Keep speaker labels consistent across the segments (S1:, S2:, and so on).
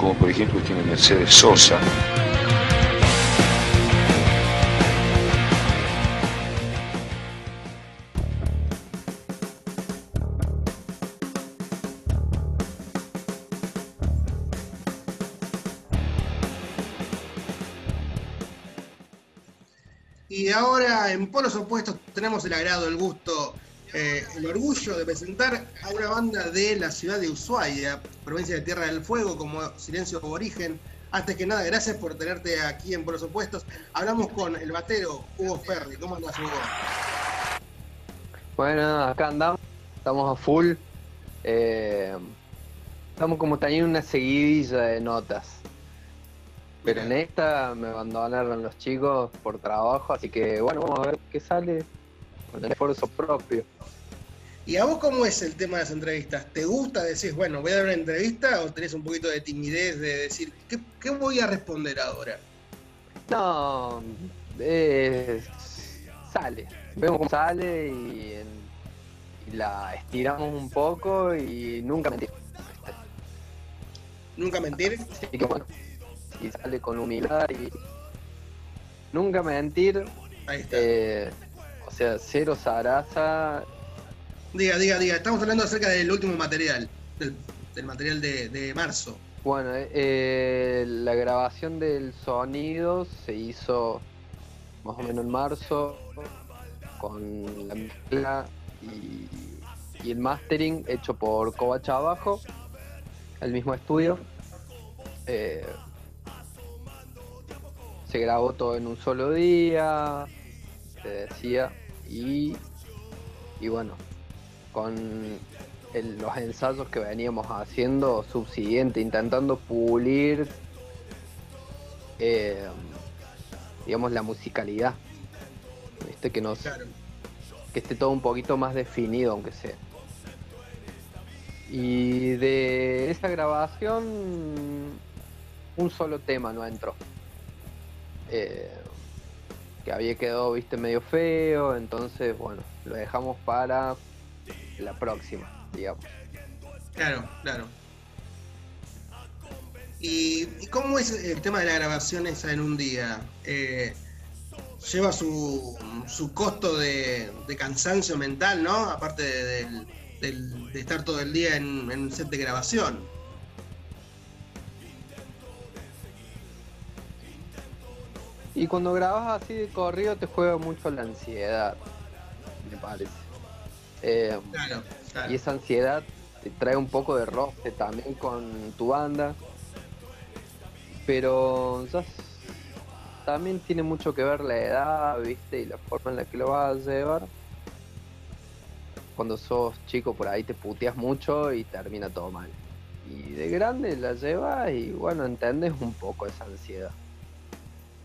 S1: como por ejemplo tiene Mercedes Sosa.
S2: Y ahora en Polos Opuestos tenemos el agrado, el gusto, eh, el orgullo de presentar a una banda de la ciudad de Ushuaia, provincia de Tierra del Fuego, como Silencio Aborigen. Antes que nada, gracias por tenerte aquí en Polos Opuestos. Hablamos con el batero Hugo Ferri. ¿Cómo andas, Hugo?
S3: Bueno, acá andamos, estamos a full. eh, estamos como teniendo una seguidilla de notas. Pero en esta me abandonaron los chicos por trabajo, así que bueno, vamos a ver qué sale con el esfuerzo propio.
S2: ¿Y a vos cómo es el tema de las entrevistas? ¿Te gusta? ¿Decís, bueno, voy a dar una entrevista o tenés un poquito de timidez de decir, ¿qué, qué voy a responder ahora?
S3: No, eh, sale. Vemos cómo sale y, la estiramos un poco y nunca mentimos.
S2: ¿Nunca mentir?
S3: Así que bueno, y sale con humildad y nunca mentir.
S2: Ahí está.
S3: eh, sea, cero zaraza.
S2: Diga, diga, diga. Estamos hablando acerca del último material, del, del material de, de marzo.
S3: Bueno, eh, eh, la grabación del sonido se hizo más o menos en marzo con la mezcla y, y el mastering hecho por Covacha Abajo, el mismo estudio. Eh, se grabó todo en un solo día, te decía, y, y bueno, con el- los ensayos que veníamos haciendo subsiguiente, intentando pulir, eh, digamos, la musicalidad. ¿Viste? Que, nos,
S2: Claro.
S3: que esté todo un poquito más definido, aunque sea. Y de esa grabación, un solo tema no entró. Eh, que había quedado, viste, medio feo, entonces, bueno, lo dejamos para la próxima, digamos.
S2: Claro, claro. ¿Y, y cómo es el tema de la grabación esa en un día? Eh, lleva su, su costo de, de cansancio mental, ¿no? Aparte de, del- de estar todo el día en un set de grabación.
S3: Y cuando grabas así de corrido te juega mucho la ansiedad, me parece. Eh,
S2: Claro, claro.
S3: y esa ansiedad te trae un poco de roce también con tu banda. Pero ya también tiene mucho que ver la edad, viste, y la forma en la que lo vas a llevar. Cuando sos chico por ahí te puteas mucho y termina todo mal. Y de grande la llevas y bueno, entendés un poco esa ansiedad.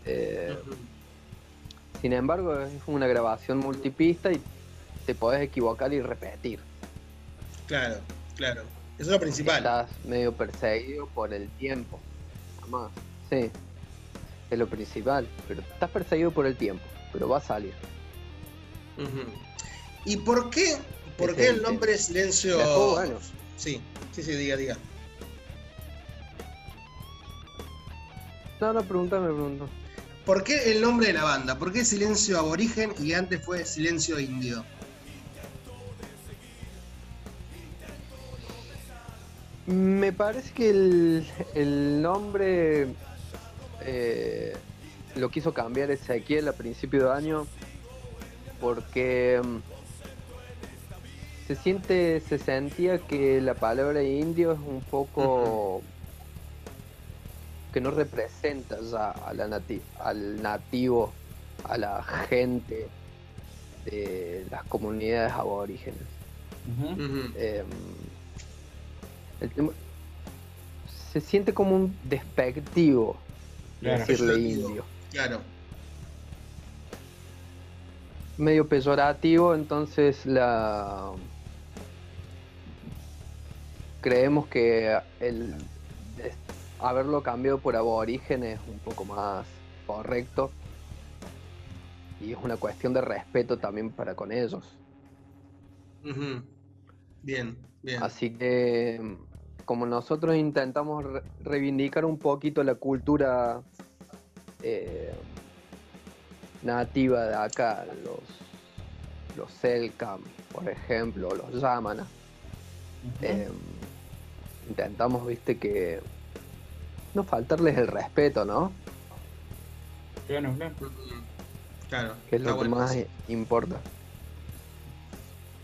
S3: Eh, sin embargo, es una grabación multipista y te podés equivocar y repetir.
S2: Claro, claro. Eso es lo principal.
S3: Estás medio perseguido por el tiempo. Nada más. Sí. Es lo principal. Pero estás perseguido por el tiempo. Pero va a salir.
S2: ¿Y por qué, por qué
S3: es
S2: el nombre Silencio?
S3: Después, bueno.
S2: Sí, sí, sí, diga, diga.
S3: No, no, pregúntame, pregunto.
S2: ¿Por qué el nombre de la banda? ¿Por qué Silencio Aborigen y antes fue Silencio Indio?
S3: Me parece que el, el nombre eh, lo quiso cambiar Ezequiel a principio de año porque mm, se siente, se sentía que la palabra indio es un poco que no representa ya a la nati- al nativo, a la gente de las comunidades aborígenes. Eh, el tema- se siente como un despectivo
S4: Claro.
S3: decirle indio.
S2: Claro.
S3: Medio peyorativo, entonces la creemos que el haberlo cambiado por aborigen es un poco más correcto y es una cuestión de respeto también para con ellos.
S2: Bien, bien.
S3: Así que, como nosotros intentamos re- reivindicar un poquito la cultura eh, nativa de acá, los, los Selkam, por ejemplo, los Yamana, eh, intentamos, viste, que no faltarles el respeto, ¿no?
S4: Claro, claro.
S2: Ujú. Claro.
S3: Que es lo que
S2: bueno
S3: más importa.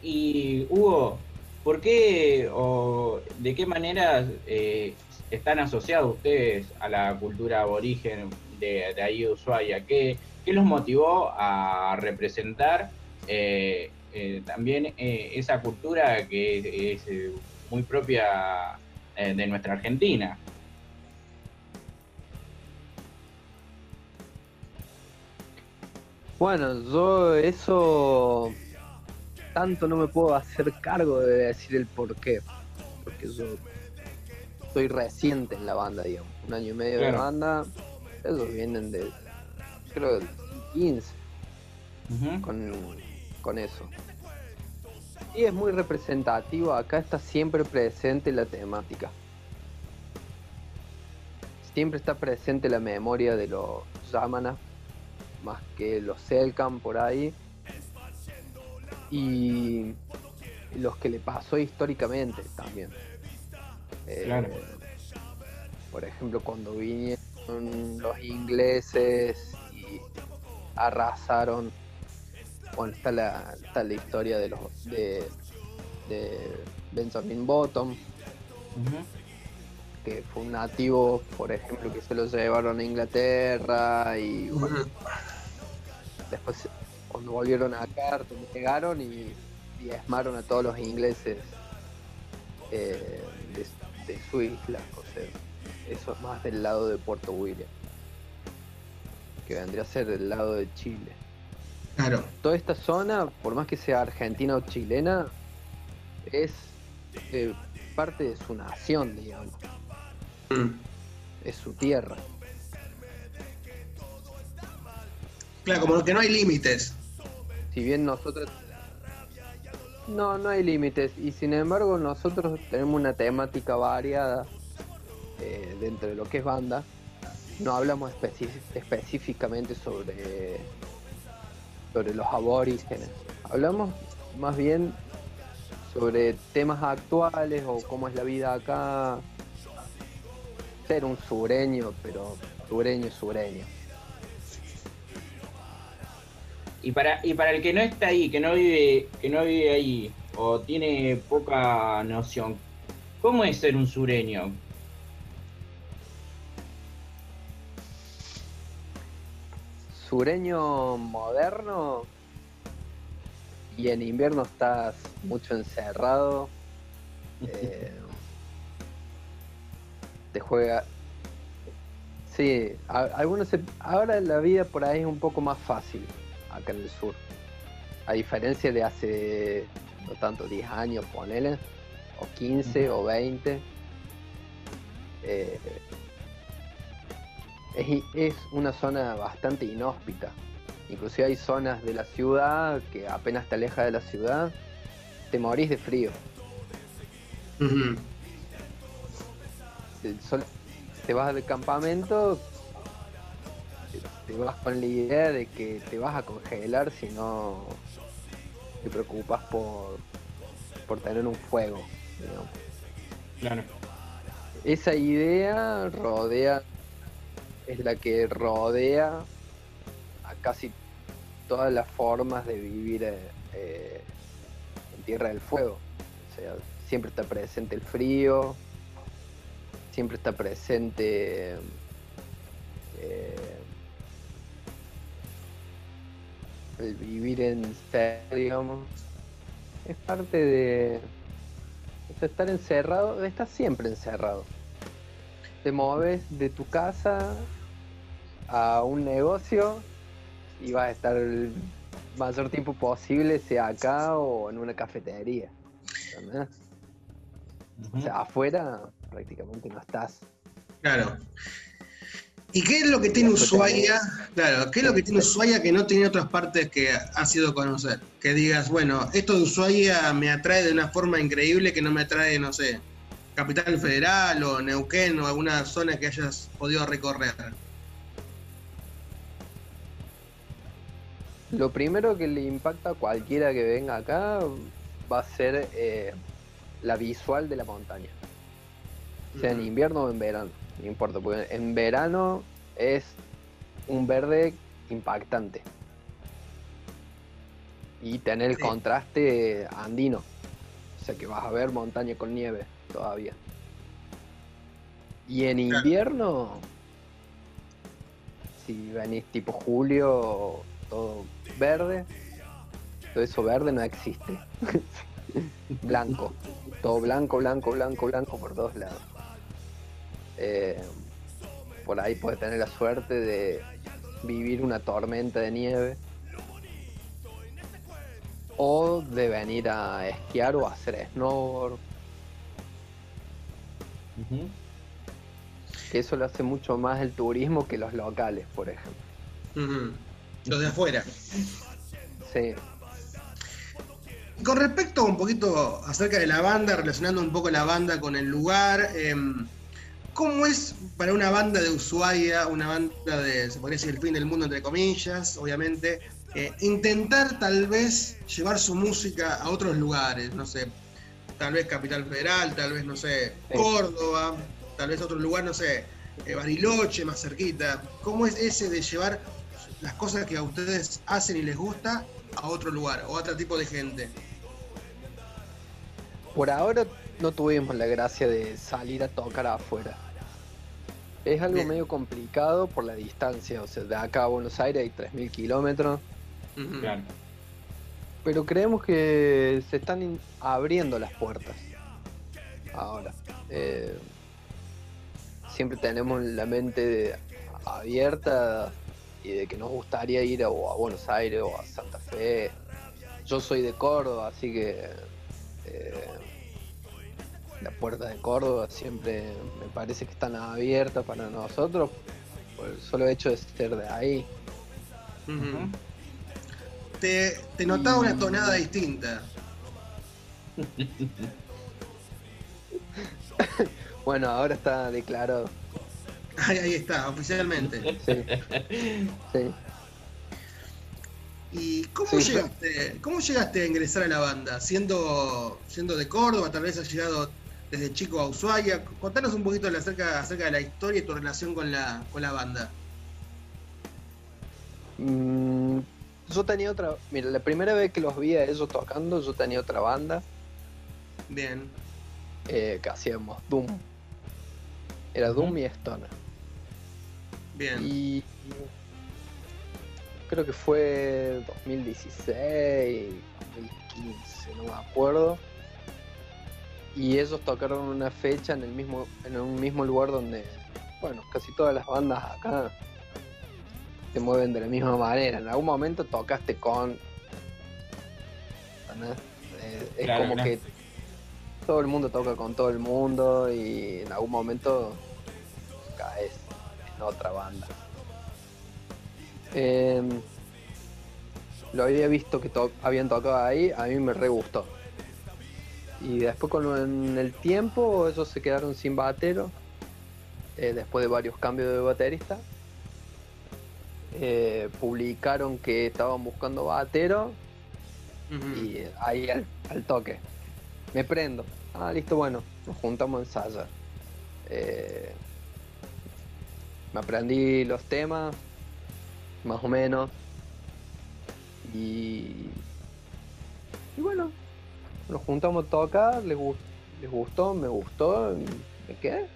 S4: Y Hugo, ¿por qué o de qué manera eh, están asociados ustedes a la cultura aborigen de, de ahí de Ushuaia? ¿Qué, qué los motivó a representar eh, eh, también eh, esa cultura que es, eh, muy propia eh, de nuestra Argentina?
S3: Bueno, yo eso tanto no me puedo hacer cargo de decir el por qué. Porque yo soy reciente en la banda, digamos. Un año y medio de
S4: Claro.
S3: banda. Ellos vienen de, creo, del 15
S4: Ujú.
S3: con, con eso. Y es muy representativo. Acá está siempre presente la temática. Siempre está presente la memoria de los Yamana, más que los Selkam por ahí. Y los que le pasó históricamente también. Eh,
S4: Claro.
S3: Por ejemplo, cuando vinieron los ingleses y arrasaron. Bueno, está la, está la historia de los de, de Benjamin Bottom,
S4: Ujú.
S3: que fue un nativo, por ejemplo, que se lo llevaron a Inglaterra y bueno. Después cuando volvieron acá llegaron y diezmaron a todos los ingleses eh, de, de su isla, o sea, eso es más del lado de Puerto William, que vendría a ser del lado de Chile.
S2: Claro.
S3: Toda esta zona, por más que sea argentina o chilena, es eh, parte de su nación, digamos,
S2: Mm.
S3: es su tierra.
S2: Claro, como que no hay límites.
S3: si bien nosotros no no hay límites. Y sin embargo nosotros tenemos una temática variada eh, dentro de lo que es banda. No hablamos específicamente sobre sobre los aborígenes. Hablamos más bien sobre temas actuales o cómo es la vida acá. Ser un sureño pero sureño sureño
S4: Y para, y para el que no está ahí, que no vive, que no vive ahí, o tiene poca noción, ¿cómo es ser un sureño?
S3: sureño moderno y en invierno estás mucho encerrado. eh, te juega. Sí, algunos se- ahora la vida por ahí es un poco más fácil acá en el sur. A diferencia de hace no tanto 10 años, ponele, o 15 o 20. eh, es, es una zona bastante inhóspita. Inclusive hay zonas de la ciudad que apenas te alejas de la ciudad, te morís de frío. El sol- te vas del campamento, te, vas con la idea de que te vas a congelar si no te preocupas por, por tener un fuego. digamos.
S4: Claro.
S3: Esa idea rodea, es la que rodea a casi todas las formas de vivir eh, eh, en Tierra del Fuego. O sea, siempre está presente el frío, siempre está presente eh, el vivir en ser, digamos. Es parte de, estar encerrado, de estar siempre encerrado. te moves de tu casa a un negocio y vas a estar el mayor tiempo posible, sea acá o en una cafetería. ¿entendés? O sea, afuera prácticamente no estás.
S2: Claro. ¿Y qué es lo que tiene Ushuaia? Claro, ¿qué es lo que tiene Ushuaia que no tiene otras partes que has ido a conocer? Que digas, bueno, esto de Ushuaia me atrae de una forma increíble que no me atrae, no sé, Capital Federal o Neuquén o alguna zona que hayas podido recorrer.
S3: Lo primero que le impacta a cualquiera que venga acá va a ser eh, la visual de la montaña. Sea en invierno o en verano, no importa, porque en verano es un verde impactante. Y tener el
S2: Sí.
S3: contraste andino. O sea que vas a ver montaña con nieve todavía. Y en invierno, si venís tipo julio, todo verde, todo eso verde no existe. blanco, todo blanco, blanco, blanco, blanco por todos lados. Eh, por ahí puedes tener la suerte de vivir una tormenta de nieve. O de venir a esquiar o a hacer snowboard, que eso lo hace mucho más el turismo que los locales, por ejemplo.
S2: Los de afuera.
S3: Sí,
S2: Y Con respecto un poquito acerca de la banda, relacionando un poco la banda con el lugar, em, ¿cómo es para una banda de Ushuaia, una banda de, se podría decir, el fin del mundo, entre comillas, obviamente, eh, intentar tal vez llevar su música a otros lugares, no sé, tal vez Capital Federal, tal vez, no sé. Córdoba, tal vez otro lugar, no sé, eh, Bariloche, más cerquita. ¿Cómo es ese de llevar las cosas que a ustedes hacen y les gusta a otro lugar o a otro tipo de gente?
S3: Por ahora no tuvimos la gracia de salir a tocar afuera. Es algo
S2: Bien.
S3: medio complicado por la distancia, o sea, de acá a Buenos Aires hay 3.000 kilómetros.
S4: Claro.
S3: pero creemos que se están abriendo las puertas. Ahora, eh, siempre tenemos la mente de- abierta y de que nos gustaría ir a, o a Buenos Aires o a Santa Fe. Yo soy de Córdoba, así que eh, la puerta de Córdoba siempre me parece que están abiertas para nosotros por el solo hecho de ser de ahí.
S2: Te, te notaba una tonada distinta.
S3: Bueno, ahora está declarado.
S2: Ahí, ahí está, oficialmente.
S3: Sí. sí.
S2: ¿Y cómo
S3: Sí,
S2: llegaste? ¿Cómo llegaste a ingresar a la banda? Siendo, siendo de Córdoba, tal vez has llegado desde chico a Ushuaia. Contanos un poquito acerca de la historia y tu relación con la, con la banda.
S3: Mm, yo tenía otra. Mira, la primera vez que los vi a ellos tocando, yo tenía otra banda
S2: Bien.
S3: eh, que hacíamos Doom. Era Doom y Stoner.
S2: Bien.
S3: Y creo que fue 2016, 2015, no me acuerdo. Y ellos tocaron una fecha en el mismo, en un mismo lugar donde, bueno, casi todas las bandas acá se mueven de la misma manera. En algún momento tocaste con. Eh, es
S4: Claro,
S3: como que todo el mundo toca con todo el mundo y en algún momento caes en otra banda. Em, lo había visto que to- habían tocado ahí, a mí me re gustó. Y después con en el tiempo ellos se quedaron sin batero, eh, después de varios cambios de baterista. Eh, publicaron que estaban buscando batero y ahí al, al toque. Me prendo. Ah, listo, bueno, nos juntamos a ensayar. Eh, me aprendí los temas, más o menos. Y, y bueno, nos juntamos a tocar, les, gus- les gustó, me gustó, me quedé.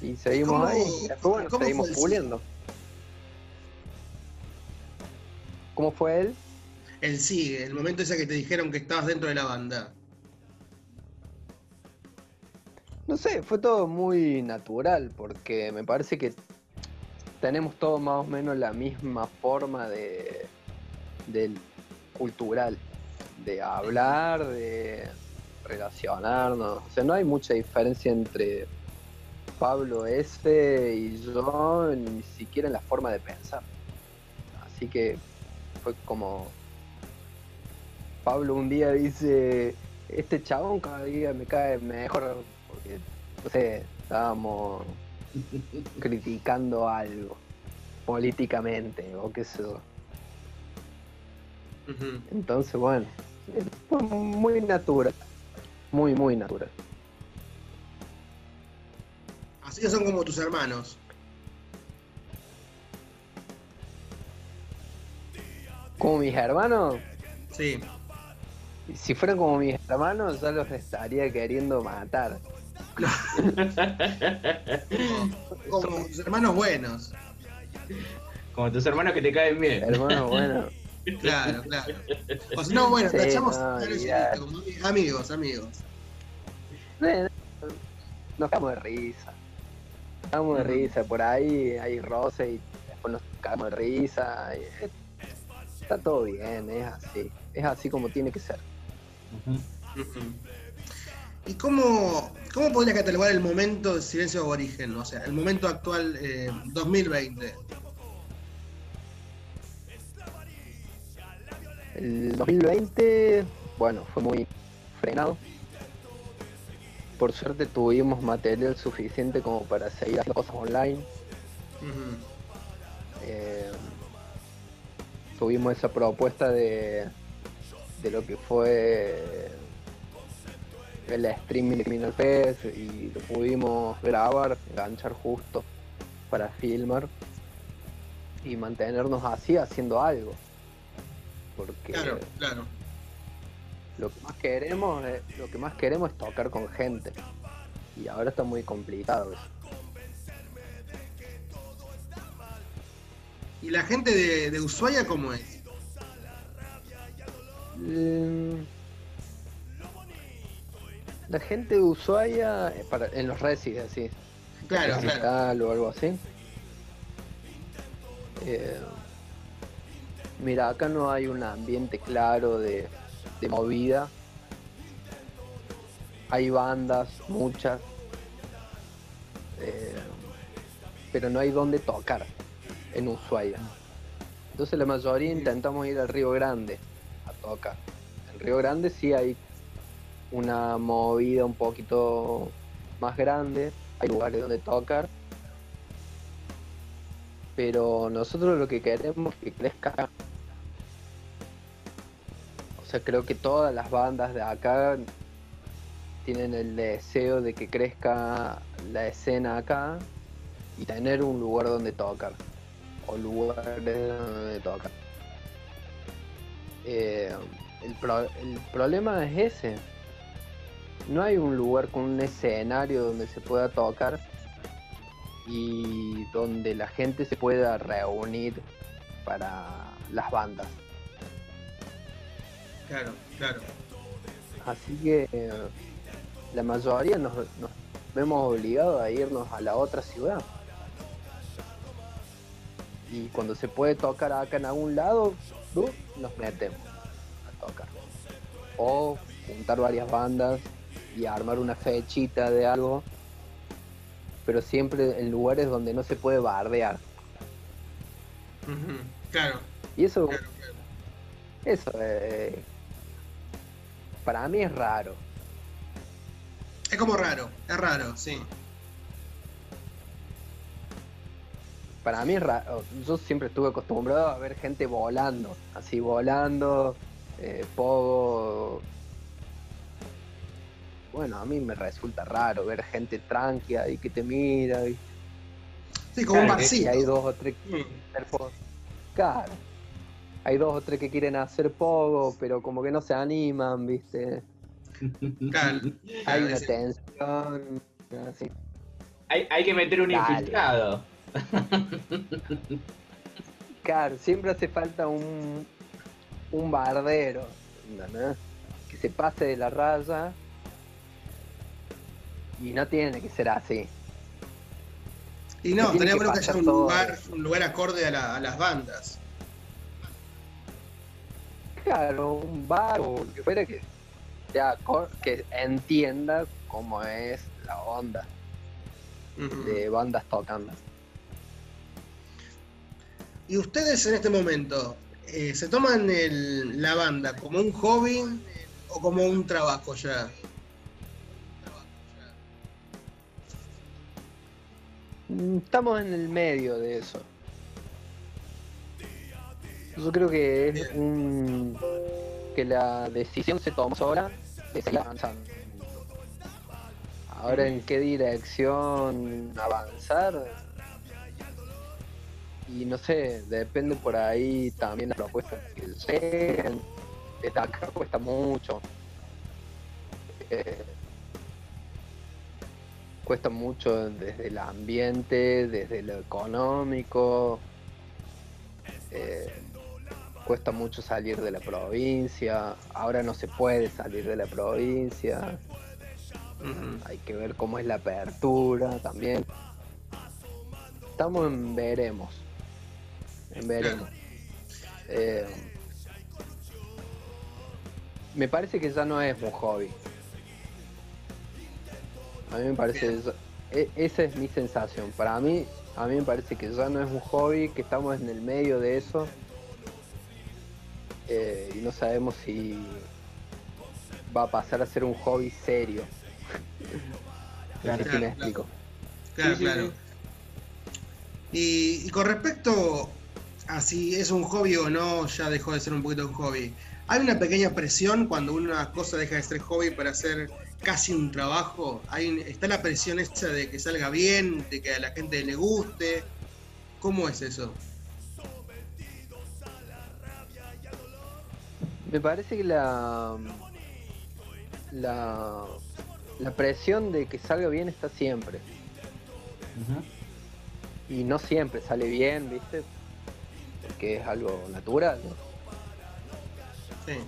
S3: Y seguimos
S2: ¿Cómo-
S3: ahí. Después, bueno, seguimos puliendo. ¿Cómo fue él?
S2: El sigue, el momento ese que te dijeron que estabas dentro de la banda.
S3: No sé, fue todo muy natural porque me parece que tenemos todos más o menos la misma forma de del cultural, de hablar, de relacionarnos. O sea, no hay mucha diferencia entre Pablo S y yo, ni siquiera en la forma de pensar. Así que fue como Pablo un día dice, este chabón cada día me cae mejor, porque, no sé, estábamos criticando algo políticamente o qué sé yo. Entonces, bueno, fue muy natural, muy, muy natural.
S2: Así que son como tus hermanos.
S3: Como mis hermanos,
S2: Sí.
S3: si fueran como mis hermanos, ya los estaría queriendo matar.
S2: Como tus hermanos buenos.
S4: Como tus hermanos que te caen bien.
S3: Hermanos, bueno.
S2: Claro, claro. O si no, bueno,
S3: Sí,
S2: tachamos
S3: no,
S2: como amigos, amigos.
S3: Nos cagamos de risa. Nos cagamos de risa. Por ahí hay roce y después nos cagamos de risa. y, eh, está todo bien, es así. Es así como tiene que ser.
S2: ¿Y cómo, cómo podrías catalogar el momento de silencio aborigen? O sea, el momento actual, eh, 2020.
S3: El 2020, bueno, fue muy frenado. Por suerte tuvimos material suficiente como para seguir haciendo cosas online. Eh, tuvimos esa propuesta de, de lo que fue el streaming de Criminal Fest y lo pudimos grabar, enganchar justo para filmar y mantenernos así haciendo algo. Porque
S2: Claro, claro.
S3: lo que más queremos es, lo que más queremos es tocar con gente. Y ahora está muy complicado eso.
S2: ¿Y la gente de, de Ushuaia cómo es?
S3: Mm, La gente de Ushuaia, eh, para, en los resis, así,
S2: Claro, claro.
S3: o algo así. Eh, mira, acá no hay un ambiente claro de, de movida. Hay bandas, muchas. eh, pero no hay donde tocar en Ushuaia. Entonces la mayoría intentamos ir al Río Grande a tocar. En Río Grande sí hay una movida un poquito más grande, hay lugares donde tocar, pero nosotros lo que queremos es que crezca. Creo que todas las bandas de acá tienen el deseo de que crezca la escena acá y tener un lugar donde tocar o lugares donde tocar. Eh, el problema es ese. No hay un lugar con un escenario donde se pueda tocar y donde la gente se pueda reunir para las bandas.
S2: Claro, claro.
S3: Así que eh, la mayoría nos, nos vemos obligados a irnos a la otra ciudad. Y cuando se puede tocar acá en algún lado, ¡bu! nos metemos a tocar. O juntar varias bandas y armar una fechita de algo. Pero siempre en lugares donde no se puede bardear.
S2: Claro,
S3: Y eso,
S2: claro, claro.
S3: eso eh, para mí es raro.
S2: Es como raro, es raro, sí.
S3: Para mí es raro. Yo siempre estuve acostumbrado a ver gente volando, así volando, eh, pogo. Bueno, a mí me resulta raro ver gente tranquila y que te mira y,
S2: Sí, como un
S4: Claro,
S2: barcito.
S3: hay dos o tres
S2: Mm.
S3: Claro. Hay dos o tres que quieren hacer pogo, pero como que no se animan, ¿viste?
S2: Claro,
S3: Hay una
S2: ese-
S3: tensión, así.
S4: Hay, hay que meter un
S3: Dale.
S4: infiltrado.
S3: Claro, siempre hace falta un, un bardero. Que se pase de la raya Y no tiene que ser así.
S2: Y no,
S3: que
S2: bueno que haya un lugar, un lugar acorde a, la- a las bandas.
S3: Claro, un bar o lo que fuera que, sea cor- que entienda cómo es la onda de bandas tocando.
S2: Y ustedes en este momento, eh, ¿se toman el- la banda como un hobby o como un trabajo ya?
S3: Mm, Estamos en el medio de eso. Yo creo que es un que la decisión se tomó sola de seguir avanzando. Ahora en qué dirección avanzar y no sé, depende por ahí también las propuestas que lleguen. Desde acá cuesta mucho. Eh, cuesta mucho desde el ambiente, desde lo económico. eh, cuesta mucho salir de la provincia. Ahora no se puede salir de la provincia. Hay que ver cómo es la apertura también. Estamos en veremos. En veremos. Eh, me parece que ya no es un hobby. A mí me parece. ya- e- esa es mi sensación. Para mí, a mí me parece que ya no es un hobby, que estamos en el medio de eso. Eh, y no sabemos si va a pasar a ser un hobby serio. No sé si me
S2: Claro,
S3: explico.
S2: Claro,
S4: Sí, sí,
S2: claro. Y, y con respecto a si es un hobby o no, ya dejó de ser un poquito un hobby. ¿Hay una pequeña presión cuando una cosa deja de ser hobby para ser casi un trabajo? ¿Hay, ¿Está la presión esa de que salga bien, de que a la gente le guste? ¿Cómo es eso?
S3: Me parece que la, la la presión de que salga bien está siempre y no siempre sale bien, ¿viste? Porque es algo natural, ¿no?
S2: Sí.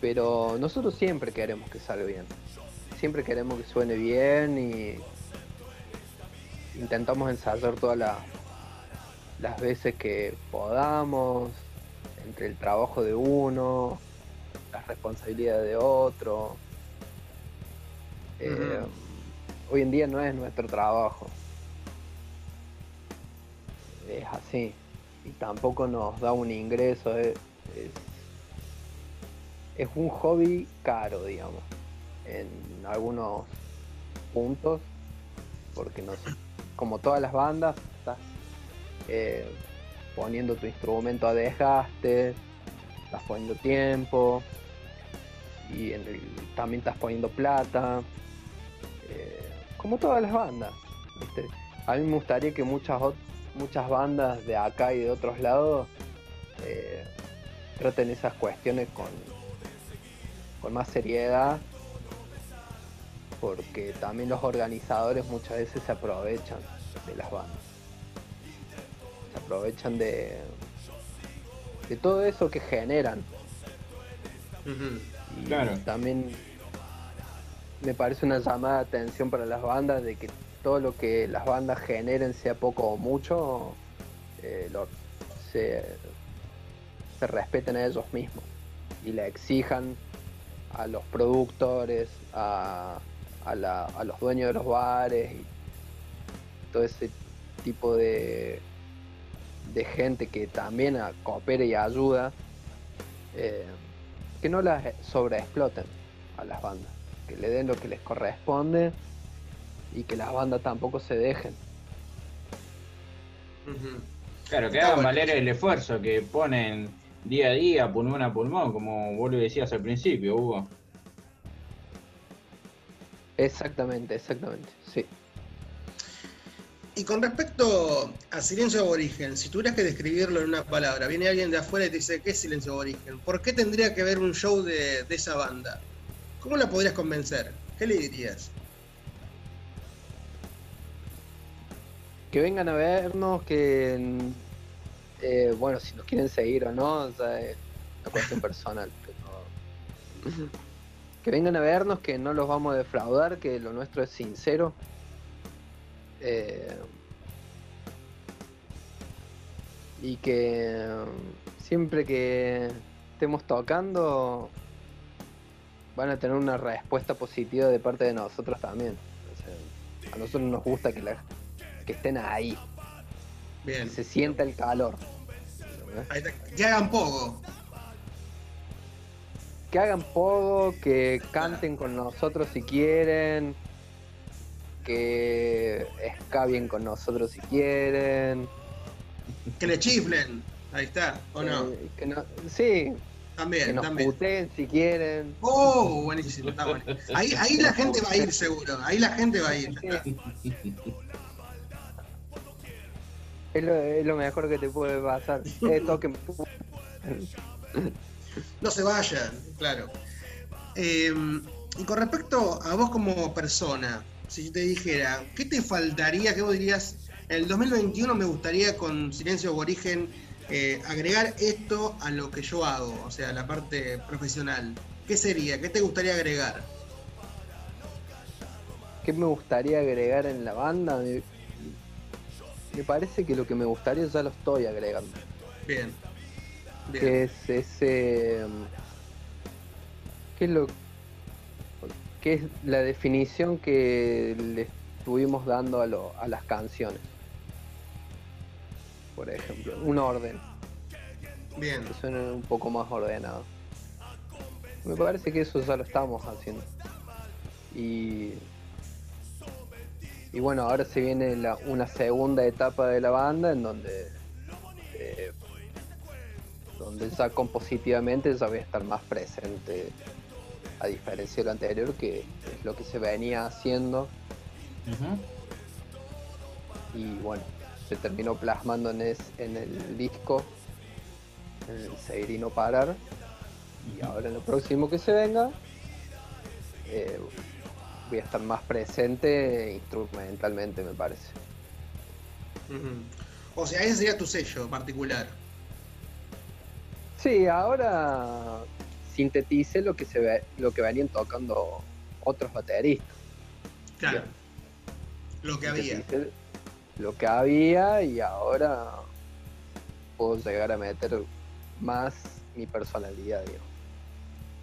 S3: Pero nosotros siempre queremos que salga bien. Siempre queremos que suene bien y intentamos ensayar todas las, las veces que podamos, entre el trabajo de uno, las responsabilidades de otro. Eh, hoy en día no es nuestro trabajo. Es así. Y tampoco nos da un ingreso. Es, es, es un hobby caro, digamos. En algunos puntos. Porque no sé, como todas las bandas, estás eh, poniendo tu instrumento a desgaste, estás poniendo tiempo y también estás poniendo plata. eh, como todas las bandas. A mí me gustaría que muchas muchas bandas de acá y de otros lados eh, traten esas cuestiones con, con más seriedad porque también los organizadores muchas veces se aprovechan de las bandas se aprovechan de de todo eso que generan y
S4: Claro.
S3: también me parece una llamada de atención para las bandas de que todo lo que las bandas generen, sea poco o mucho, eh, lo- se, se respeten a ellos mismos y le exijan a los productores, a, a la- a los dueños de los bares y todo ese tipo de, de gente que también a- coopere y ayuda. eh, que no las sobreexploten a las bandas, que le den lo que les corresponde y que las bandas tampoco se dejen.
S4: Claro, que hagan valer el esfuerzo que ponen día a día, pulmón a pulmón, como vos lo decías al principio, Hugo.
S3: Exactamente, exactamente, sí.
S2: Y con respecto a silencio aborigen, si tuvieras que describirlo en una palabra, viene alguien de afuera y te dice, ¿qué es silencio aborigen? ¿Por qué tendría que ver un show de, de esa banda? ¿Cómo la podrías convencer? ¿Qué le dirías?
S3: Que vengan a vernos, que eh, bueno, si nos quieren seguir o no, ya es una cuestión personal, pero que vengan a vernos, que no los vamos a defraudar, que lo nuestro es sincero. Eh, y que siempre que estemos tocando van a tener una respuesta positiva de parte de nosotros también. O sea, a nosotros nos gusta que, la- que estén ahí,
S2: Bien.
S3: se sienta el calor.
S2: Que hagan poco.
S3: Que hagan poco, que canten con nosotros si quieren, que escabien con nosotros si quieren.
S2: Que le chiflen. Ahí está. ¿O no?
S3: eh, que no- sí, que
S2: También,
S3: nos
S2: también.
S3: puteen si quieren.
S2: Oh, buenísimo, está bueno. Ahí, ahí la gente va a ir seguro. Ahí la gente va a ir.
S3: Es lo, es lo mejor que te puede pasar. Eh, toquen.
S2: No se vayan, claro. Eh, y con respecto a vos como persona, si yo te dijera, ¿qué te faltaría? ¿Qué vos dirías? En el 2021 me gustaría con Silencio Aborigen eh, agregar esto a lo que yo hago, o sea, la parte profesional. ¿Qué sería? ¿Qué te gustaría agregar?
S3: ¿Qué me gustaría agregar en la banda? Me, me parece que lo que me gustaría ya lo estoy agregando.
S2: Bien. Bien.
S3: Que es ese. mm, ¿Qué es lo.? ¿Qué es la definición que le estuvimos dando a, lo- a las canciones? Por ejemplo, un orden.
S2: Bien.
S3: que suene un poco más ordenado. Me parece que eso ya lo estamos haciendo. Y, y bueno, ahora se viene la- una segunda etapa de la banda en donde, eh, donde ya compositivamente ya voy a estar más presente, a diferencia de lo anterior, que es lo que se venía haciendo y bueno, se terminó plasmando en, es- en el disco, en el Seguir y No Parar. Y ahora en lo próximo que se venga, eh, voy a estar más presente instrumentalmente, me parece.
S2: O sea, ese sería tu sello particular.
S3: Sí, ahora sinteticé lo que se ve, lo que venían tocando otros bateristas.
S2: Claro. Lo que había.
S3: Lo que había y ahora puedo llegar a meter más mi personalidad, digamos.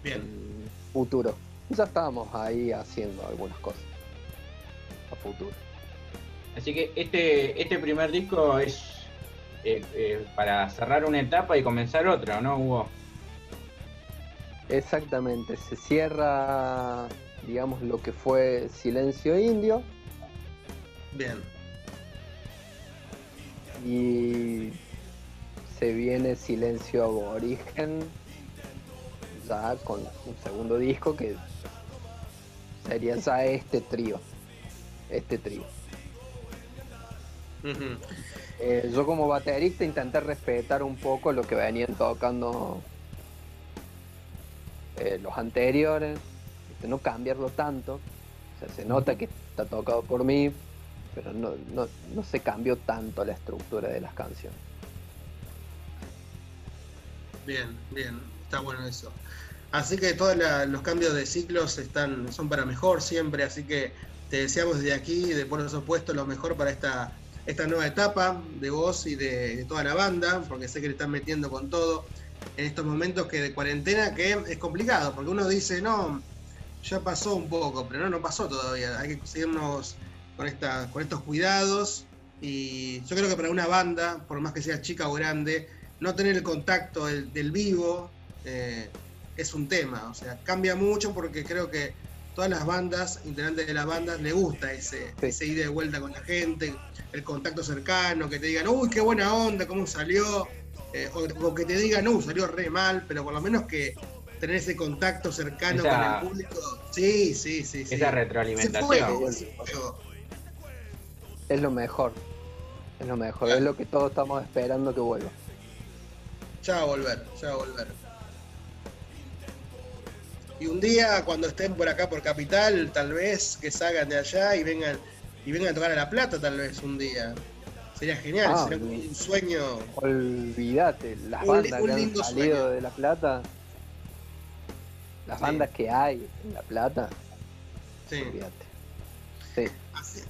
S2: Bien.
S3: en futuro. Ya estábamos ahí haciendo algunas cosas a futuro.
S4: Así que este, este primer disco es eh, eh, para cerrar una etapa y comenzar otra, ¿no, Hugo?
S3: Exactamente, se cierra, digamos, lo que fue Silencio Indio
S2: Bien.
S3: y se viene Silencio Aborigen ya con un segundo disco que sería ya este trío. Este trío. Eh, yo como baterista intenté respetar un poco lo que venían tocando eh, los anteriores, ¿viste? no cambiarlo tanto. Se nota que está tocado por mí, pero no, no, no se cambió tanto la estructura de las canciones.
S2: Bien, bien, está bueno eso. Así que todos los cambios de ciclos están, son para mejor siempre, así que te deseamos desde aquí, de por supuesto, lo mejor para esta, esta nueva etapa de vos y de, de toda la banda, porque sé que le están metiendo con todo en estos momentos que de cuarentena que es complicado, porque uno dice, no, ya pasó un poco, pero no, no pasó todavía, hay que seguirnos con, esta, con estos cuidados y yo creo que para una banda, por más que sea chica o grande, no tener el contacto del, del vivo eh, es un tema. O sea, cambia mucho porque creo que todas las bandas, integrantes de las bandas, le gusta ese,
S3: Sí.
S2: ese ida y vuelta con la gente, el contacto cercano, que te digan, uy, qué buena onda, cómo salió, eh, o, o que te digan, uy, salió re mal, pero por lo menos que tener ese contacto cercano
S4: Esa-
S2: con el público. Sí, sí, sí. sí.
S4: Esa
S2: Ese
S4: retroalimentación.
S3: Es lo mejor. Es lo mejor,
S2: Claro.
S3: es lo que todos estamos esperando que vuelva.
S2: Ya va a volver, ya va a volver. Y un día, cuando estén por acá por Capital, tal vez que salgan de allá y vengan y vengan a tocar a La Plata, tal vez un día. Sería genial,
S3: Ah,
S2: sería como un sueño.
S3: Olvídate, las
S2: Un
S3: bandas
S2: un
S3: que han salido
S2: sueño.
S3: de La Plata Las
S2: Sí.
S3: bandas que hay en La Plata,
S2: Sí.
S3: olvídate. Sí.
S2: Así,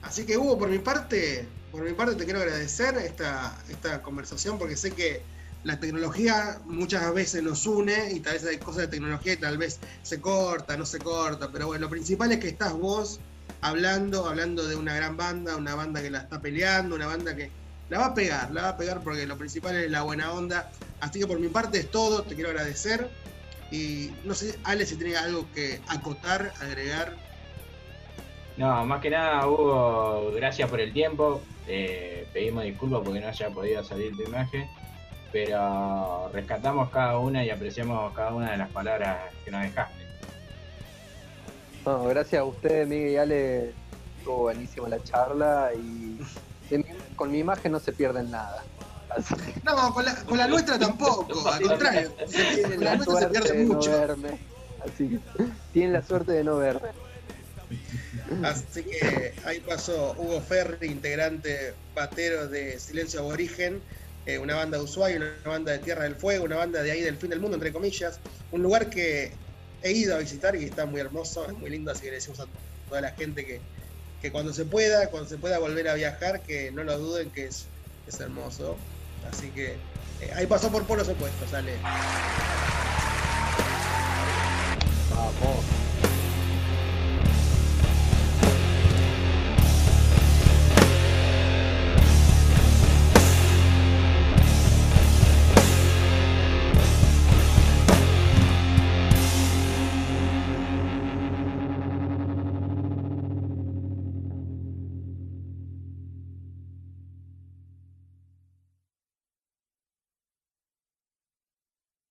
S2: así que Hugo, por mi parte, por mi parte te quiero agradecer esta, esta conversación porque sé que la tecnología muchas veces nos une y tal vez hay cosas de tecnología y tal vez se corta, no se corta, pero bueno, lo principal es que estás vos hablando, hablando de una gran banda, una banda que la está peleando, una banda que la va a pegar, la va a pegar porque lo principal es la buena onda. Así que por mi parte es todo, te quiero agradecer. Y no sé, Ale, si tiene algo que acotar, agregar.
S4: No, más que nada, Hugo, gracias por el tiempo. Eh, pedimos disculpas porque no haya podido salir tu imagen, pero rescatamos cada una y apreciamos cada una de las palabras que nos dejaste.
S3: No, gracias a ustedes, Miguel y Ale. Estuvo buenísima la charla y mi- con mi imagen no se pierden nada. Así
S2: No, con la, con la nuestra tampoco, al contrario. se-
S3: tienen
S2: con la
S3: la
S2: nuestra se pierde
S3: de no
S2: mucho.
S3: verme. Así que tienen la suerte de no verme.
S2: Así que ahí pasó Hugo Ferri, integrante batero de Silencio Aborigen, eh, una banda de Ushuaia, una banda de Tierra del Fuego, una banda de ahí del fin del mundo, entre comillas. Un lugar que he ido a visitar y está muy hermoso, es muy lindo, así que le decimos a toda la gente que, que cuando se pueda, cuando se pueda volver a viajar, que no lo duden, que es, es hermoso. Así que eh, ahí pasó por polos opuestos, sale. Vamos.